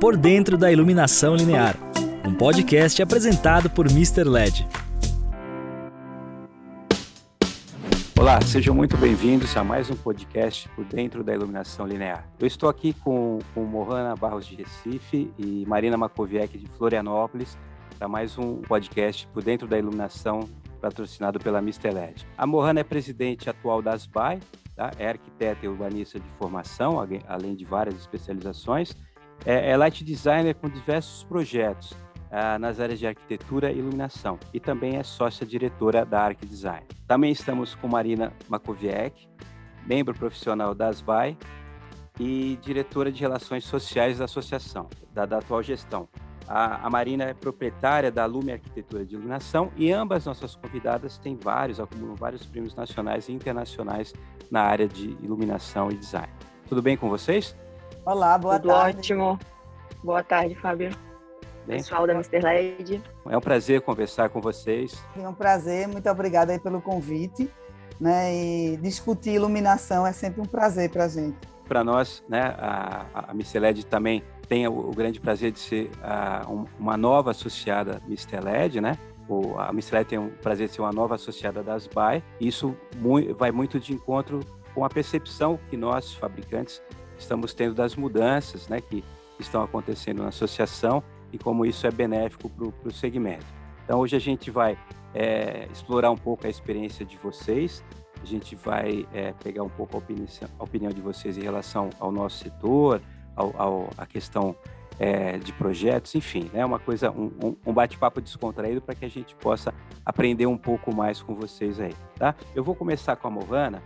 Por Dentro da Iluminação Linear, um podcast apresentado por Mr. LED. Olá, sejam muito bem-vindos a mais um podcast por dentro da iluminação linear. Eu estou aqui com, com Mohana Barros de Recife e Marina Makoviec de Florianópolis para mais um podcast por dentro da iluminação patrocinado pela Mr. LED. A Mohana é presidente atual da ASBAI, tá? é arquiteta e urbanista de formação, além de várias especializações. É, é light designer com diversos projetos ah, nas áreas de arquitetura e iluminação e também é sócia-diretora da Arc Design. Também estamos com Marina Makoviec, membro profissional da ASBAI e diretora de Relações Sociais da Associação, da, da atual gestão. A, a, Marina é proprietária da Lume Arquitetura de Iluminação e ambas nossas convidadas têm vários, acumulam vários prêmios nacionais e internacionais na área de iluminação e design. Tudo bem com vocês? Olá, boa Tudo tarde. ótimo. Boa tarde, Fábio. Bem, Pessoal da Mr. LED. É um prazer conversar com vocês. É um prazer, muito obrigada aí pelo convite. Né? E discutir iluminação é sempre um prazer para a gente. Para nós, né, a, a Mr. LED também tem o, o grande prazer de ser uh, um, uma nova associada Mr. LED, né? O, a Mr. LED tem o prazer de ser uma nova associada da ASBAI. Isso mu vai muito de encontro com a percepção que nós, fabricantes, estamos tendo das mudanças né, que estão acontecendo na associação e como isso é benéfico para o segmento. Então, hoje a gente vai é, explorar um pouco a experiência de vocês, a gente vai é, pegar um pouco a opinião, a opinião, de vocês em relação ao nosso setor, ao, ao, a questão é, de projetos, enfim, né, uma coisa, um, um bate-papo descontraído para que a gente possa aprender um pouco mais com vocês aí, tá? Eu vou começar com a Movana,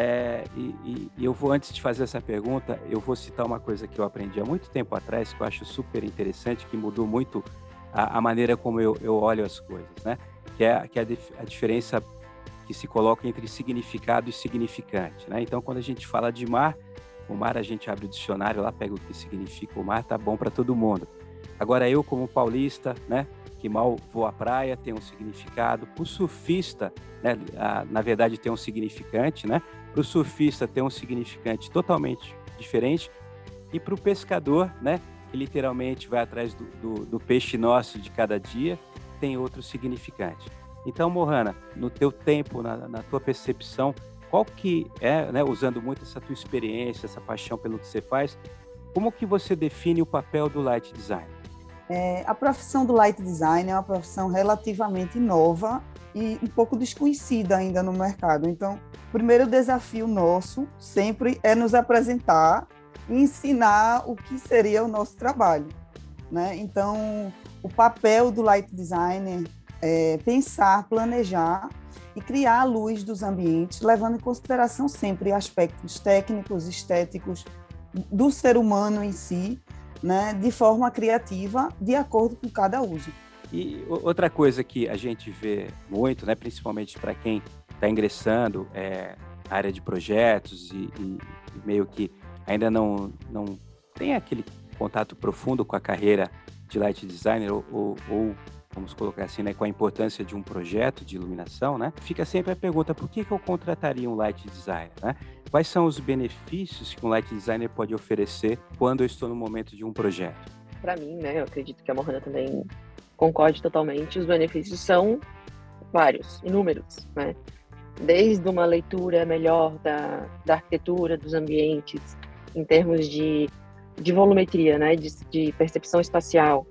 é, e, e, eu vou, antes de fazer essa pergunta, eu vou citar uma coisa que eu aprendi há muito tempo atrás, que eu acho super interessante, que mudou muito a, a maneira como eu, eu, olho as coisas, né? Que é, que é a, a, diferença que se coloca entre significado e significante, né? Então, quando a gente fala de mar, o mar a gente abre o dicionário lá, pega o que significa o mar, tá bom para todo mundo. Agora, eu como paulista, né? Que mal voa à praia tem um significado. O surfista, né, na verdade, tem um significante, né? Para o surfista tem um significante totalmente diferente. E para o pescador, né, que literalmente vai atrás do, do, do, peixe nosso de cada dia, tem outro significante. Então, Mohana, no teu tempo, na, na tua percepção, qual que é, né, usando muito essa tua experiência, essa paixão pelo que você faz, como que você define o papel do light design? É, a profissão do light design é uma profissão relativamente nova e um pouco desconhecida ainda no mercado. Então, o primeiro desafio nosso sempre é nos apresentar e ensinar o que seria o nosso trabalho. Né? Então, o papel do light designer é pensar, planejar e criar a luz dos ambientes, levando em consideração sempre aspectos técnicos, estéticos do ser humano em si, né, de forma criativa, de acordo com cada uso. E outra coisa que a gente vê muito, né, principalmente para quem está ingressando é, na área de projetos e, e, meio que ainda não, não tem aquele contato profundo com a carreira de light designer ou, ou, ou vamos colocar assim, né, com a importância de um projeto de iluminação, né, fica sempre a pergunta, por que, que eu contrataria um light designer, né? Quais são os benefícios que um light designer pode oferecer quando eu estou no momento de um projeto? Para mim, né, eu acredito que a Mohana também concorde totalmente, os benefícios são vários, inúmeros, né? Desde uma leitura melhor da, da arquitetura, dos ambientes, em termos de, de volumetria, né, de, de percepção espacial,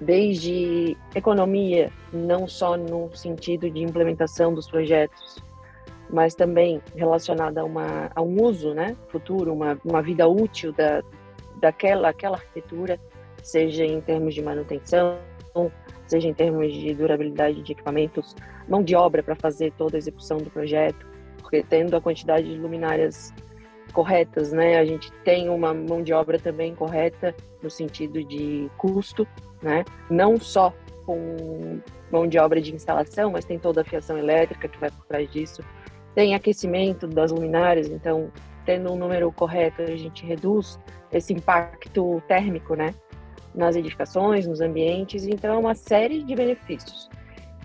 desde economia, não só no sentido de implementação dos projetos, mas também relacionada a, uma, a um uso né, futuro, uma, uma vida útil da, daquela aquela arquitetura, seja em termos de manutenção, seja em termos de durabilidade de equipamentos, mão de obra para fazer toda a execução do projeto, porque tendo a quantidade de luminárias corretas, né, a gente tem uma mão de obra também correta no sentido de custo, né, não só com mão de obra de instalação, mas tem toda a fiação elétrica que vai por trás disso, tem aquecimento das luminárias, então tendo um número correto a gente reduz esse impacto térmico, né, nas edificações, nos ambientes, então é uma série de benefícios.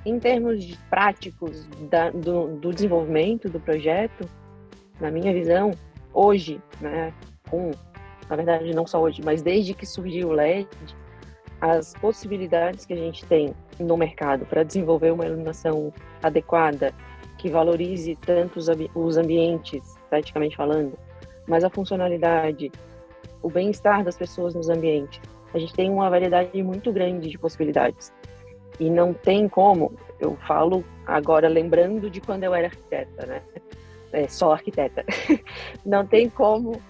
Em termos de práticos da, do, do, desenvolvimento do projeto, na minha visão, hoje, né, com na verdade não só hoje, mas desde que surgiu o LED, as possibilidades que a gente tem no mercado para desenvolver uma iluminação adequada, que valorize tanto os, os ambientes, esteticamente falando, mas a funcionalidade, o bem-estar das pessoas nos ambientes. A gente tem uma variedade muito grande de possibilidades. E não tem como, eu falo agora lembrando de quando eu era arquiteta, né? É, só arquiteta. não tem como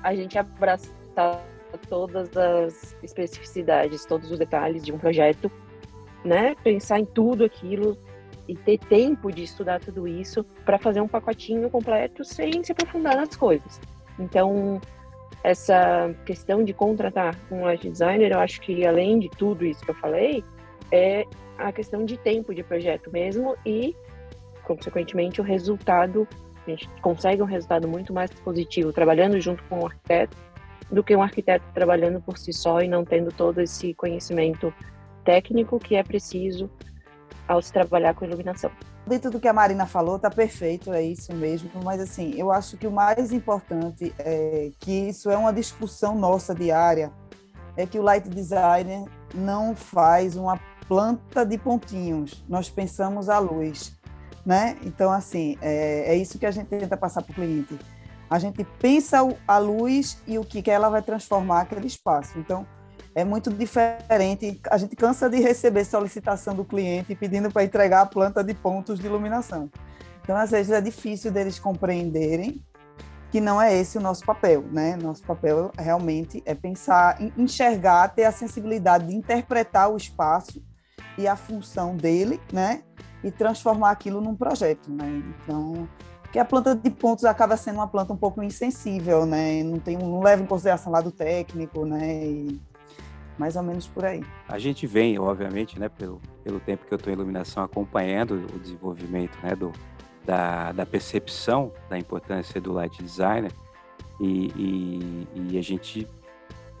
a gente abraçar todas as especificidades, todos os detalhes de um projeto, né? Pensar em tudo aquilo e ter tempo de estudar tudo isso para fazer um pacotinho completo sem se aprofundar nas coisas. Então, essa questão de contratar um light designer, eu acho que além de tudo isso que eu falei, é a questão de tempo de projeto mesmo e, consequentemente, o resultado, a gente consegue um resultado muito mais positivo trabalhando junto com o arquiteto do que um arquiteto trabalhando por si só e não tendo todo esse conhecimento técnico que é preciso ao se trabalhar com iluminação. Dentro do que a Marina falou, tá perfeito, é isso mesmo. Mas assim, eu acho que o mais importante é que isso é uma discussão nossa diária, é que o light designer não faz uma planta de pontinhos. Nós pensamos a luz, né? Então assim, é, é isso que a gente tenta passar para o cliente. A gente pensa a luz e o que que ela vai transformar aquele espaço. Então é muito diferente. A gente cansa de receber solicitação do cliente pedindo para entregar a planta de pontos de iluminação. Então, às vezes, é difícil deles compreenderem que não é esse o nosso papel, né? Nosso papel realmente é pensar, enxergar, ter a sensibilidade de interpretar o espaço e a função dele, né? E transformar aquilo num projeto, né? Então, que a planta de pontos acaba sendo uma planta um pouco insensível, né? Não tem, não leva em consideração lado técnico, né? E mais ou menos por aí. A gente vem, obviamente, né, pelo, pelo tempo que eu estou em iluminação, acompanhando o desenvolvimento né, do, da, da percepção da importância do light designer e, e, e a gente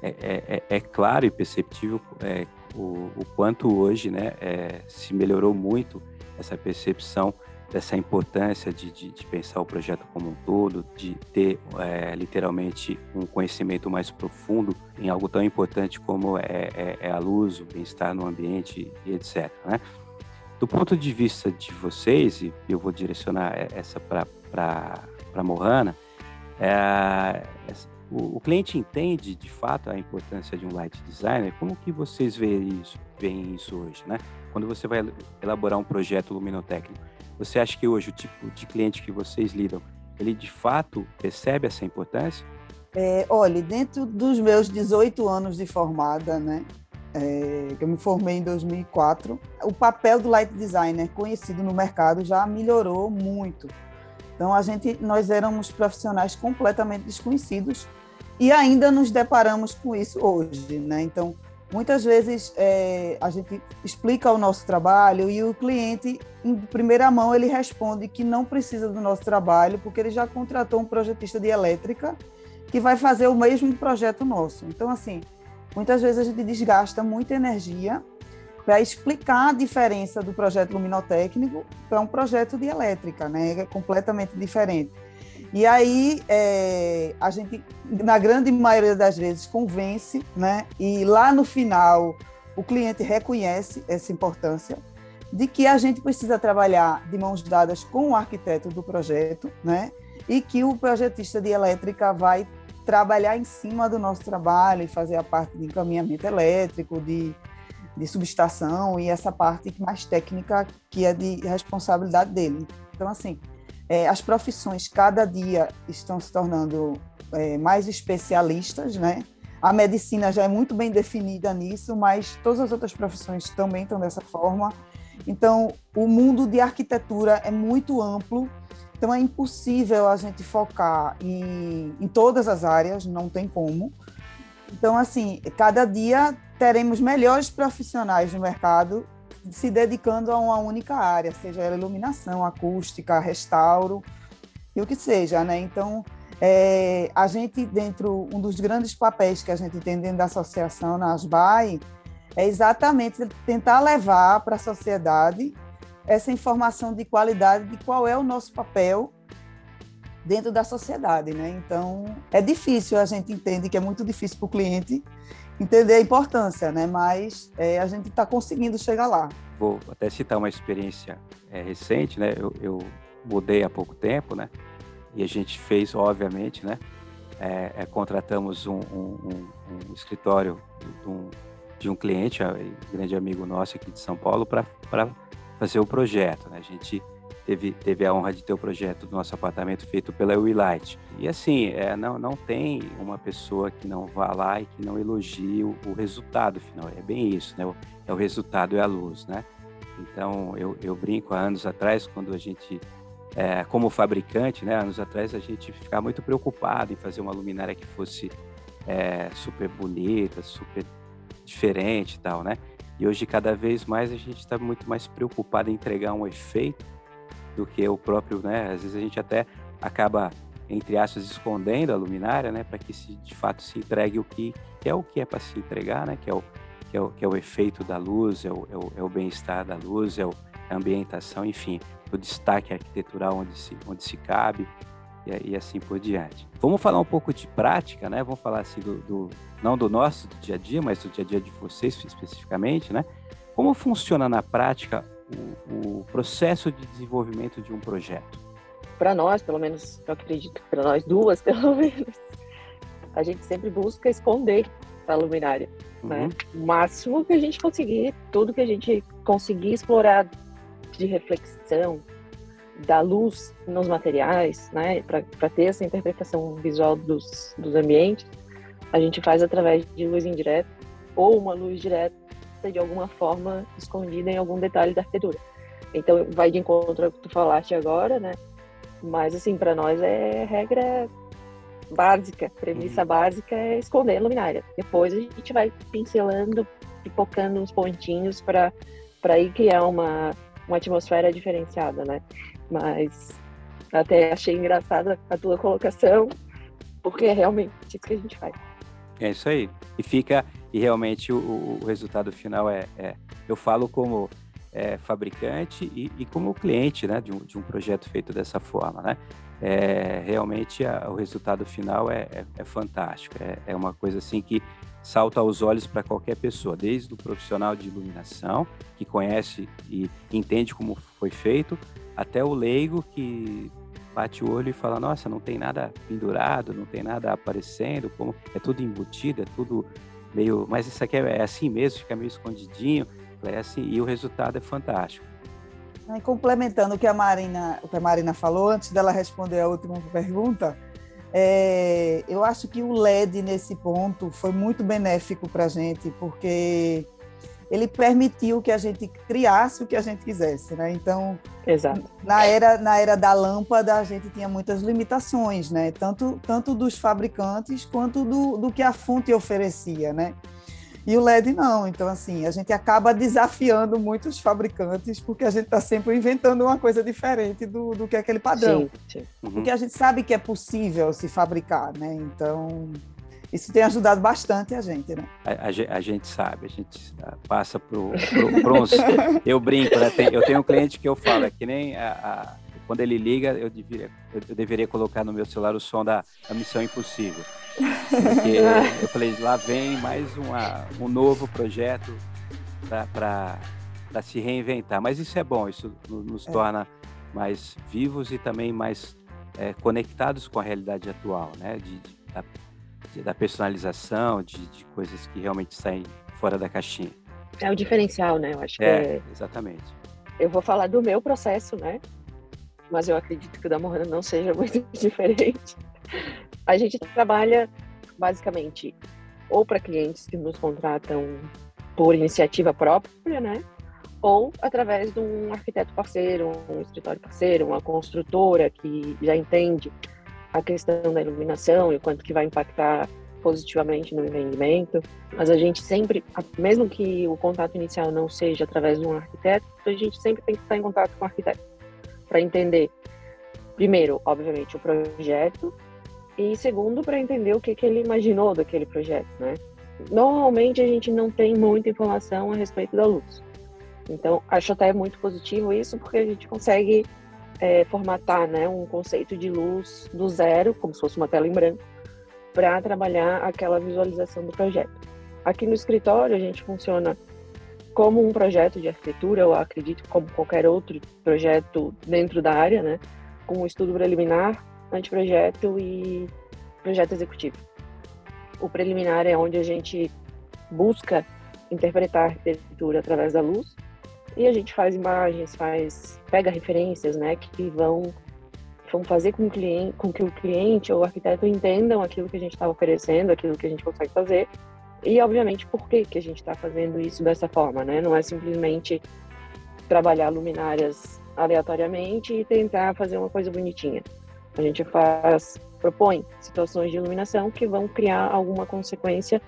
é, é, é, é, claro e perceptível é, o, o, quanto hoje né, é, se melhorou muito essa percepção dessa importância de, de, de, pensar o projeto como um todo, de ter é, literalmente um conhecimento mais profundo em algo tão importante como é, é, é a luz, o bem-estar no ambiente e etc. Né? Do ponto de vista de vocês, e eu vou direcionar essa para a Mohana, é, o, o, cliente entende de fato a importância de um light designer? Como que vocês veem isso, veem isso hoje? Né? Quando você vai elaborar um projeto luminotécnico, você acha que hoje o tipo de cliente que vocês lidam, ele de fato percebe essa importância? É, olha, dentro dos meus 18 anos de formada, né, é, que eu me formei em 2004, o papel do light designer conhecido no mercado já melhorou muito. Então a gente, nós éramos profissionais completamente desconhecidos e ainda nos deparamos com isso hoje, né? Então Muitas vezes é, a gente explica o nosso trabalho e o cliente, em primeira mão, ele responde que não precisa do nosso trabalho porque ele já contratou um projetista de elétrica que vai fazer o mesmo projeto nosso. Então, assim, muitas vezes a gente desgasta muita energia para explicar a diferença do projeto luminotécnico para um projeto de elétrica, né? É completamente diferente. E aí é, a gente, na grande maioria das vezes, convence, né? E lá no final o cliente reconhece essa importância de que a gente precisa trabalhar de mãos dadas com o arquiteto do projeto, né? E que o projetista de elétrica vai trabalhar em cima do nosso trabalho e fazer a parte de encaminhamento elétrico, de, de subestação e essa parte mais técnica que é de responsabilidade dele. Então, assim, é, as profissões cada dia estão se tornando é, mais especialistas, né? A medicina já é muito bem definida nisso, mas todas as outras profissões também estão dessa forma. Então, o mundo de arquitetura é muito amplo, então é impossível a gente focar em, em todas as áreas, não tem como. Então, assim, cada dia teremos melhores profissionais no mercado se dedicando a uma única área, seja ela iluminação, acústica, restauro e o que seja, né? Então, é, a gente dentro um dos grandes papéis que a gente tem dentro da associação na ASBAI é exatamente tentar levar para a sociedade essa informação de qualidade de qual é o nosso papel dentro da sociedade, né? Então, é difícil, a gente entende que é muito difícil para o cliente entender a importância, né? Mas é, a gente está conseguindo chegar lá. Vou até citar uma experiência é, recente, né? Eu, eu, mudei há pouco tempo, né? E a gente fez, obviamente, né? É, é contratamos um, um, um, escritório de um, de um cliente, um grande amigo nosso aqui de São Paulo, para fazer o projeto. Né? A gente teve, teve a honra de ter o projeto do nosso apartamento feito pela Willite. E assim, é, não, não tem uma pessoa que não vá lá e que não elogie o, o resultado final. É bem isso, né? O, é o resultado, é a luz, né? Então, eu, eu brinco há anos atrás, quando a gente, é, como fabricante, né? Anos atrás, a gente ficava muito preocupado em fazer uma luminária que fosse é, super bonita, super diferente e tal, né? E hoje, cada vez mais, a gente está muito mais preocupado em entregar um efeito do que o próprio, né? Às vezes a gente até acaba, entre aspas, escondendo a luminária, né? Para que se, de fato se entregue o que, que é o que é para se entregar, né? Que é o, que é o, que é o efeito da luz, é o, é o, é o bem-estar da luz, é, o, a ambientação, enfim, o destaque arquitetural onde se, onde se cabe e, e, assim por diante. Vamos falar um pouco de prática, né? Vamos falar assim do, do, não do nosso do dia a dia, mas do dia a dia de vocês especificamente, né? Como funciona na prática o, o processo de desenvolvimento de um projeto? Para nós, pelo menos, eu acredito, para nós duas, pelo menos, a gente sempre busca esconder a luminária, né? uhum. né? O máximo que a gente conseguir, tudo que a gente conseguir explorar de reflexão, da luz nos materiais, né? Para ter essa interpretação visual dos, dos ambientes, a gente faz através de luz indireta ou uma luz direta de alguma forma escondida em algum detalhe da arquitetura. Então vai de encontro ao que tu falaste agora, né? Mas assim, para nós é regra básica, premissa uhum. básica é esconder a luminária. Depois a gente vai pincelando, pipocando uns pontinhos para para ir criar uma uma atmosfera diferenciada, né? Mas até achei engraçada a tua colocação, porque é realmente isso que a gente faz. É isso aí. E fica, e realmente o, o resultado final é, é, eu falo como é, fabricante e, e, como cliente né, de, um, de um projeto feito dessa forma. Né? É, realmente a, o resultado final é, é, é fantástico, é, é, uma coisa assim que salta aos olhos para qualquer pessoa, desde o profissional de iluminação, que conhece e entende como foi feito, até o leigo que bate o olho e fala, nossa, não tem nada pendurado, não tem nada aparecendo, como é tudo embutido, é tudo meio, mas isso aqui é, é assim mesmo, fica meio escondidinho, é assim, e o resultado é fantástico. E complementando o que a Marina, o que a Marina falou antes dela responder a última pergunta, é, eu acho que o LED nesse ponto foi muito benéfico para a gente, porque ele permitiu que a gente criasse o que a gente quisesse, né? Então, Exato. na era na era da lâmpada a gente tinha muitas limitações, né? Tanto tanto dos fabricantes quanto do, do que a fonte oferecia, né? E o LED não. Então, assim, a gente acaba desafiando muitos fabricantes porque a gente está sempre inventando uma coisa diferente do, do que é aquele padrão. Sim, sim. Uhum. Porque a gente sabe que é possível se fabricar, né? Então, isso tem ajudado bastante a gente, né? A, a, a gente sabe, a gente passa pro, pro, pro uns, eu brinco, né? Tem, eu tenho um cliente que eu falo, é que nem a, a, quando ele liga, eu deveria, eu deveria colocar no meu celular o som da, da Missão Impossível. Porque eu falei, lá vem mais uma, um novo projeto para se reinventar. Mas isso é bom, isso nos é. torna mais vivos e também mais é, conectados com a realidade atual, né? De, de, da, personalização, de, de coisas que realmente saem fora da caixinha. É o diferencial, né? Eu acho que é, é... exatamente. Eu vou falar do meu processo, né? Mas eu acredito que o da Morana não seja muito diferente. A gente trabalha basicamente ou para clientes que nos contratam por iniciativa própria, né? Ou através de um arquiteto parceiro, um escritório parceiro, uma construtora que já entende a questão da iluminação e o quanto que vai impactar positivamente no empreendimento, mas a gente sempre, mesmo que o contato inicial não seja através de um arquiteto, a gente sempre tem que estar em contato com o arquiteto para entender, primeiro, obviamente, o projeto e segundo, para entender o que, que ele imaginou daquele projeto, né? Normalmente a gente não tem muita informação a respeito da luz. Então, acho até muito positivo isso, porque a gente consegue é, formatar né, um conceito de luz do zero, como se fosse uma tela em branco, para trabalhar aquela visualização do projeto. Aqui no escritório, a gente funciona como um projeto de arquitetura, eu acredito como qualquer outro projeto dentro da área, né? Com um estudo preliminar, anteprojeto e projeto executivo. O preliminar é onde a gente busca interpretar a arquitetura através da luz e a gente faz imagens, faz pega referências, né, que vão vão fazer com, cliente, com que o cliente ou o arquiteto entendam aquilo que a gente está oferecendo, aquilo que a gente consegue fazer e, obviamente, por que, que a gente está fazendo isso dessa forma, né? Não é simplesmente trabalhar luminárias aleatoriamente e tentar fazer uma coisa bonitinha. A gente faz, propõe situações de iluminação que vão criar alguma consequência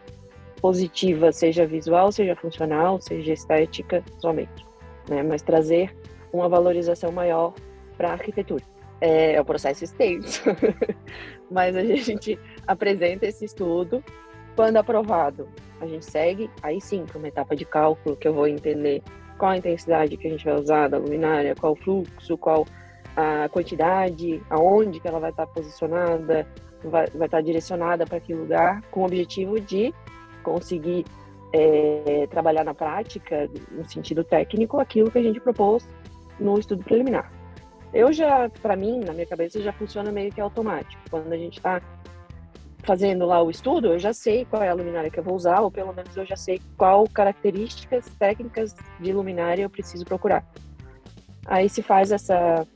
positiva, seja visual, seja funcional, seja estética, somente, né? Mas trazer uma valorização maior para a arquitetura. É, é o processo extenso, mas a gente apresenta esse estudo quando aprovado, a gente segue, aí sim, para uma etapa de cálculo, que eu vou entender qual a intensidade que a gente vai usar da luminária, qual o fluxo, qual a quantidade, aonde que ela vai estar posicionada, vai, vai estar direcionada para que lugar, com o objetivo de conseguir é, trabalhar na prática, no sentido técnico, aquilo que a gente propôs no estudo preliminar. Eu já, para mim, na minha cabeça, já funciona meio que automático. Quando a gente está fazendo lá o estudo, eu já sei qual é a luminária que eu vou usar, ou pelo menos eu já sei qual características técnicas de luminária eu preciso procurar. Aí se faz essa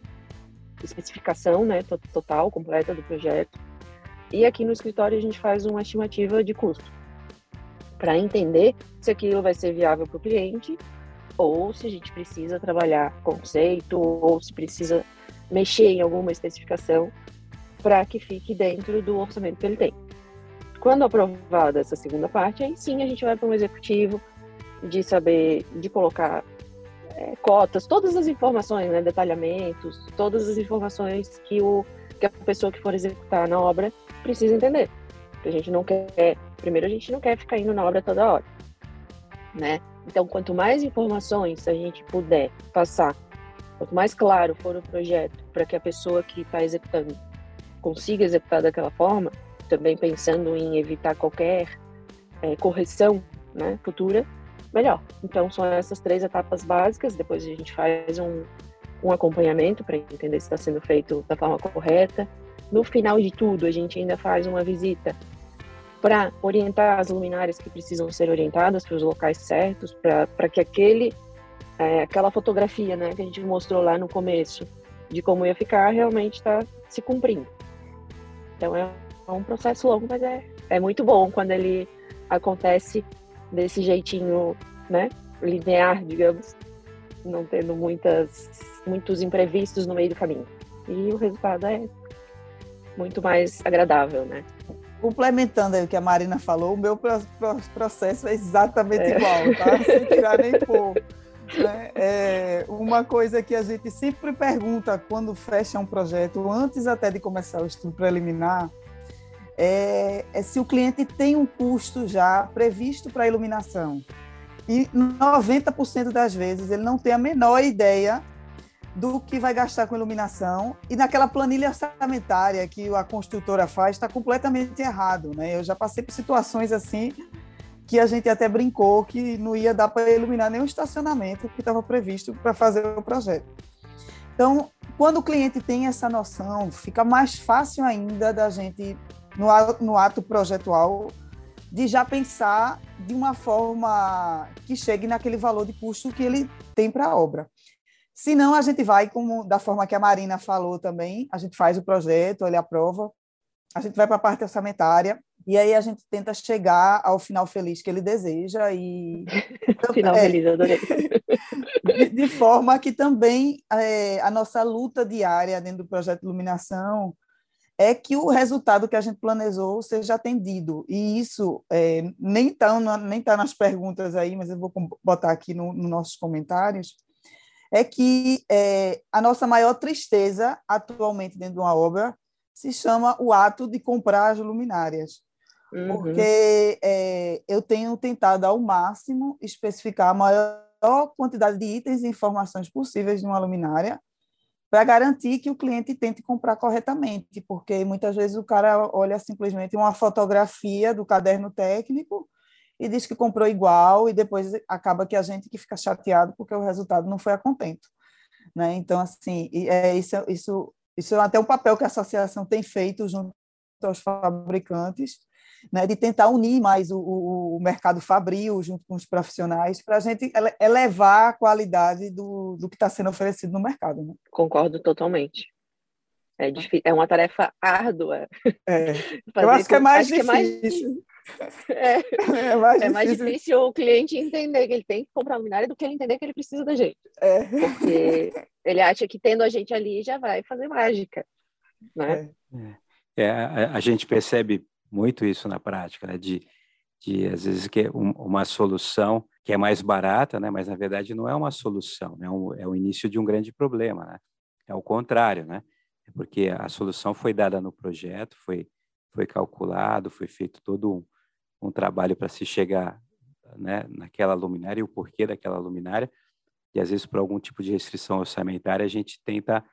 especificação, né, total, completa do projeto. E aqui no escritório a gente faz uma estimativa de custo para entender se aquilo vai ser viável para o cliente ou se a gente precisa trabalhar conceito ou se precisa mexer em alguma especificação para que fique dentro do orçamento que ele tem. Quando aprovada essa segunda parte, aí sim a gente vai para um executivo de saber, de colocar é, cotas, todas as informações, né, detalhamentos, todas as informações que, o, que a pessoa que for executar na obra precisa entender. A gente não quer, primeiro a gente não quer ficar indo na obra toda hora, né? Então, quanto mais informações a gente puder passar, quanto mais claro for o projeto para que a pessoa que está executando consiga executar daquela forma, também pensando em evitar qualquer é, correção né, futura, melhor. Então, são essas três etapas básicas. Depois a gente faz um, um acompanhamento para entender se está sendo feito da forma correta. No final de tudo, a gente ainda faz uma visita para orientar as luminárias que precisam ser orientadas para os locais certos, para que aquele, é, aquela fotografia né, que a gente mostrou lá no começo de como ia ficar realmente está se cumprindo. Então é um processo longo, mas é, é muito bom quando ele acontece desse jeitinho, né, linear, digamos, não tendo muitas, muitos imprevistos no meio do caminho. E o resultado é muito mais agradável, né? Complementando aí o que a Marina falou, o meu processo é exatamente é. igual, tá? Sem tirar nem pôr. Né? É uma coisa que a gente sempre pergunta quando fecha um projeto, antes até de começar o estudo preliminar, é, é se o cliente tem um custo já previsto para a iluminação. E 90% das vezes ele não tem a menor ideia do que vai gastar com iluminação e naquela planilha orçamentária que a construtora faz está completamente errado, né? Eu já passei por situações assim que a gente até brincou que não ia dar para iluminar nenhum estacionamento que estava previsto para fazer o projeto. Então, quando o cliente tem essa noção, fica mais fácil ainda da gente, no, ato projetual, de já pensar de uma forma que chegue naquele valor de custo que ele tem para a obra. Se não, a gente vai, como da forma que a Marina falou também, a gente faz o projeto, ele aprova, a gente vai para a parte orçamentária, e aí a gente tenta chegar ao final feliz que ele deseja e final é, feliz, adorei. De, de, forma que também é, a nossa luta diária dentro do projeto de iluminação é que o resultado que a gente planejou seja atendido. E isso é, nem está nem tá nas perguntas aí, mas eu vou botar aqui nos no nossos comentários, é que é, a nossa maior tristeza atualmente dentro de uma obra se chama o ato de comprar as luminárias uhum. porque é, eu tenho tentado ao máximo especificar a maior quantidade de itens e informações possíveis de uma luminária para garantir que o cliente tente comprar corretamente, porque muitas vezes o cara olha simplesmente uma fotografia do caderno técnico e diz que comprou igual e depois acaba que a gente que fica chateado porque o resultado não foi a contento, né? Então assim, é isso isso isso é até um papel que a associação tem feito junto aos fabricantes, né, de tentar unir mais o, o, mercado fabril junto com os profissionais para a gente elevar a qualidade do, do que está sendo oferecido no mercado. Né? Concordo totalmente. É, difícil, é uma tarefa árdua. É. Eu acho que é mais difícil. É, é, mais, é mais difícil o cliente entender que ele tem que comprar luminária do que ele entender que ele precisa da gente. É. Porque ele acha que tendo a gente ali já vai fazer mágica. Né? É. é a, a, gente percebe muito isso na prática, né? de, de às vezes que um, uma solução que é mais barata, né? mas na verdade não é uma solução, né? Um, é o início de um grande problema. Né? É o contrário, né? É porque a solução foi dada no projeto, foi, foi calculado, foi feito todo um, um trabalho para se chegar né, naquela luminária e o porquê daquela luminária. E às vezes, por algum tipo de restrição orçamentária, a gente tenta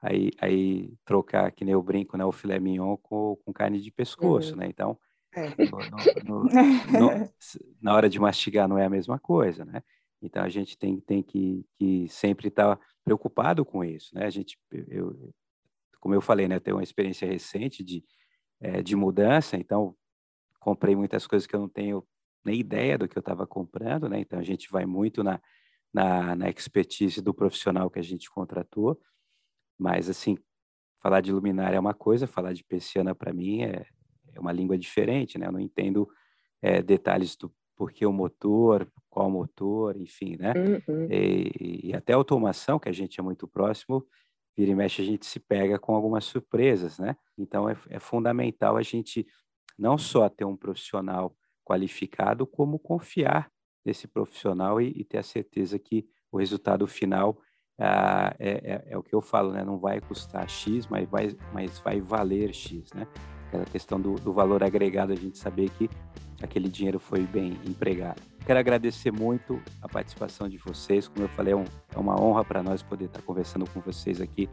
aí, aí trocar, que nem eu brinco, né, o filé mignon com, com carne de pescoço, uhum. né? Então, é. no, no, no, na hora de mastigar não é a mesma coisa, né? Então, a gente tem, tem que, que sempre estar tá preocupado com isso, né? A gente, eu, como eu falei, né, eu tenho uma experiência recente de, é, de mudança, então comprei muitas coisas que eu não tenho nem ideia do que eu estava comprando, né? Então a gente vai muito na, na, na expertise do profissional que a gente contratou, mas assim falar de luminária é uma coisa, falar de persiana para mim é, é uma língua diferente, né? Eu não entendo é, detalhes do porquê o motor, qual motor, enfim, né? Uhum. E, e, até a automação, que a gente é muito próximo, vira e mexe a gente se pega com algumas surpresas, né? Então é, é fundamental a gente não só ter um profissional qualificado, como confiar nesse profissional e, e ter a certeza que o resultado final ah, é, é, é, o que eu falo, né? Não vai custar X, mas vai, mas vai valer X, né? Aquela questão do, do valor agregado, a gente saber que aquele dinheiro foi bem empregado. Quero agradecer muito a participação de vocês. Como eu falei, é, um, é uma honra para nós poder estar conversando com vocês aqui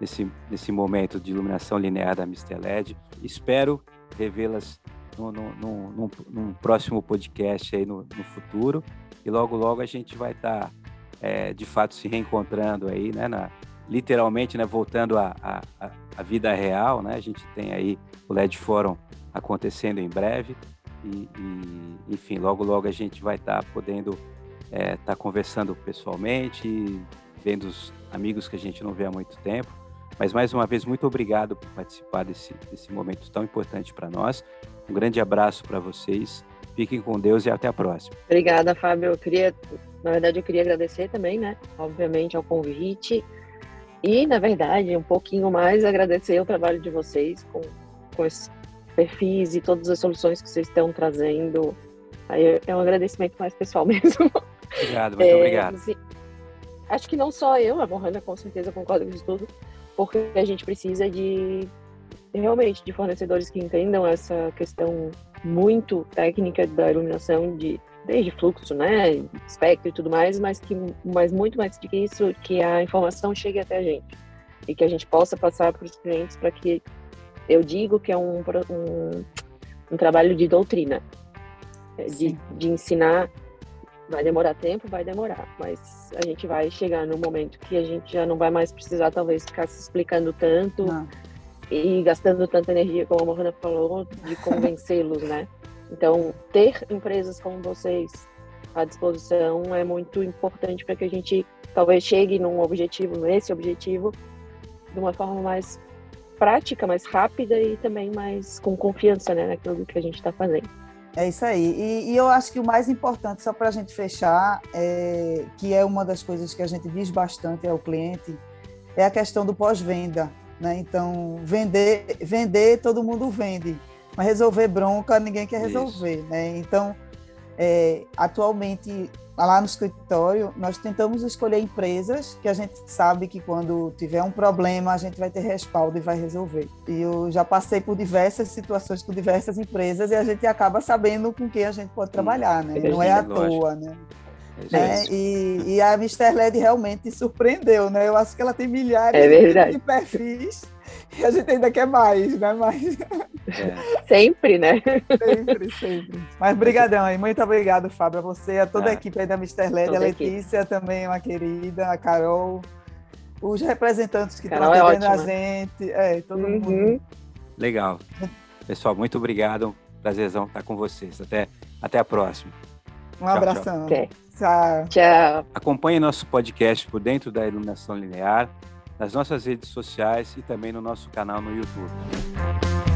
nesse, nesse momento de iluminação linear da Mr. LED. Espero revê-las no, no, no, num, num, próximo podcast aí no, no, futuro. E logo, logo a gente vai estar, tá, é, de fato, se reencontrando aí, né? Na, literalmente, né? Voltando à vida real, né? A gente tem aí o LED Forum acontecendo em breve. E, e enfim, logo, logo a gente vai estar tá podendo estar é, tá conversando pessoalmente, vendo os amigos que a gente não vê há muito tempo. Mas mais uma vez, muito obrigado por participar desse, desse momento tão importante para nós. Um grande abraço para vocês. Fiquem com Deus e até a próxima. Obrigada, Fábio. Eu queria, na verdade, eu queria agradecer também, né? Obviamente, ao convite. E, na verdade, um pouquinho mais agradecer o trabalho de vocês com, com esses perfis e todas as soluções que vocês estão trazendo. Aí é um agradecimento mais pessoal mesmo. Obrigado, muito é, obrigado. Assim, acho que não só eu, a Mohana com certeza concorda com isso tudo, porque a gente precisa de realmente de fornecedores que entendam essa questão muito técnica da iluminação de desde fluxo, né, espectro e tudo mais, mas que mas muito mais do que isso, que a informação chegue até a gente e que a gente possa passar para os clientes para que eu digo que é um, um, um trabalho de doutrina, é, de, de ensinar Vai demorar tempo, vai demorar, mas a gente vai chegar no momento que a gente já não vai mais precisar, talvez, ficar se explicando tanto não. e gastando tanta energia, como a Morana falou, de convencê-los, né? Então, ter empresas como vocês à disposição é muito importante para que a gente talvez chegue num objetivo, nesse objetivo, de uma forma mais prática, mais rápida e também mais com confiança né, naquilo que a gente está fazendo. É isso aí. E, e, eu acho que o mais importante, só para a gente fechar, é, que é uma das coisas que a gente diz bastante ao cliente, é a questão do pós-venda. Né? Então, vender, vender, todo mundo vende, mas resolver bronca, ninguém quer resolver. Né? Então, é, atualmente, lá no escritório, nós tentamos escolher empresas que a gente sabe que quando tiver um problema, a gente vai ter respaldo e vai resolver. E eu já passei por diversas situações com diversas empresas e a gente acaba sabendo com quem a gente pode trabalhar, né? Não é à toa, né? É né? e, e, a Mr. LED realmente surpreendeu, né? Eu acho que ela tem milhares é de perfis e a gente ainda quer mais, né? Mas... É. Sempre, né? Sempre, sempre. Mas brigadão aí. Muito obrigado, Fábio, a você, a toda ah, a equipe aí da Mr. LED, a Letícia equipe. também, uma querida, a Carol, os representantes que estão é atendendo é a gente, é, todo uhum. mundo. Legal. Pessoal, muito obrigado. Prazerzão estar com vocês. Até, até a próxima. Um tchau, abração. Tchau. Tchau. tchau. Acompanhe nosso podcast por dentro da iluminação linear, nas nossas redes sociais e também no nosso canal no YouTube.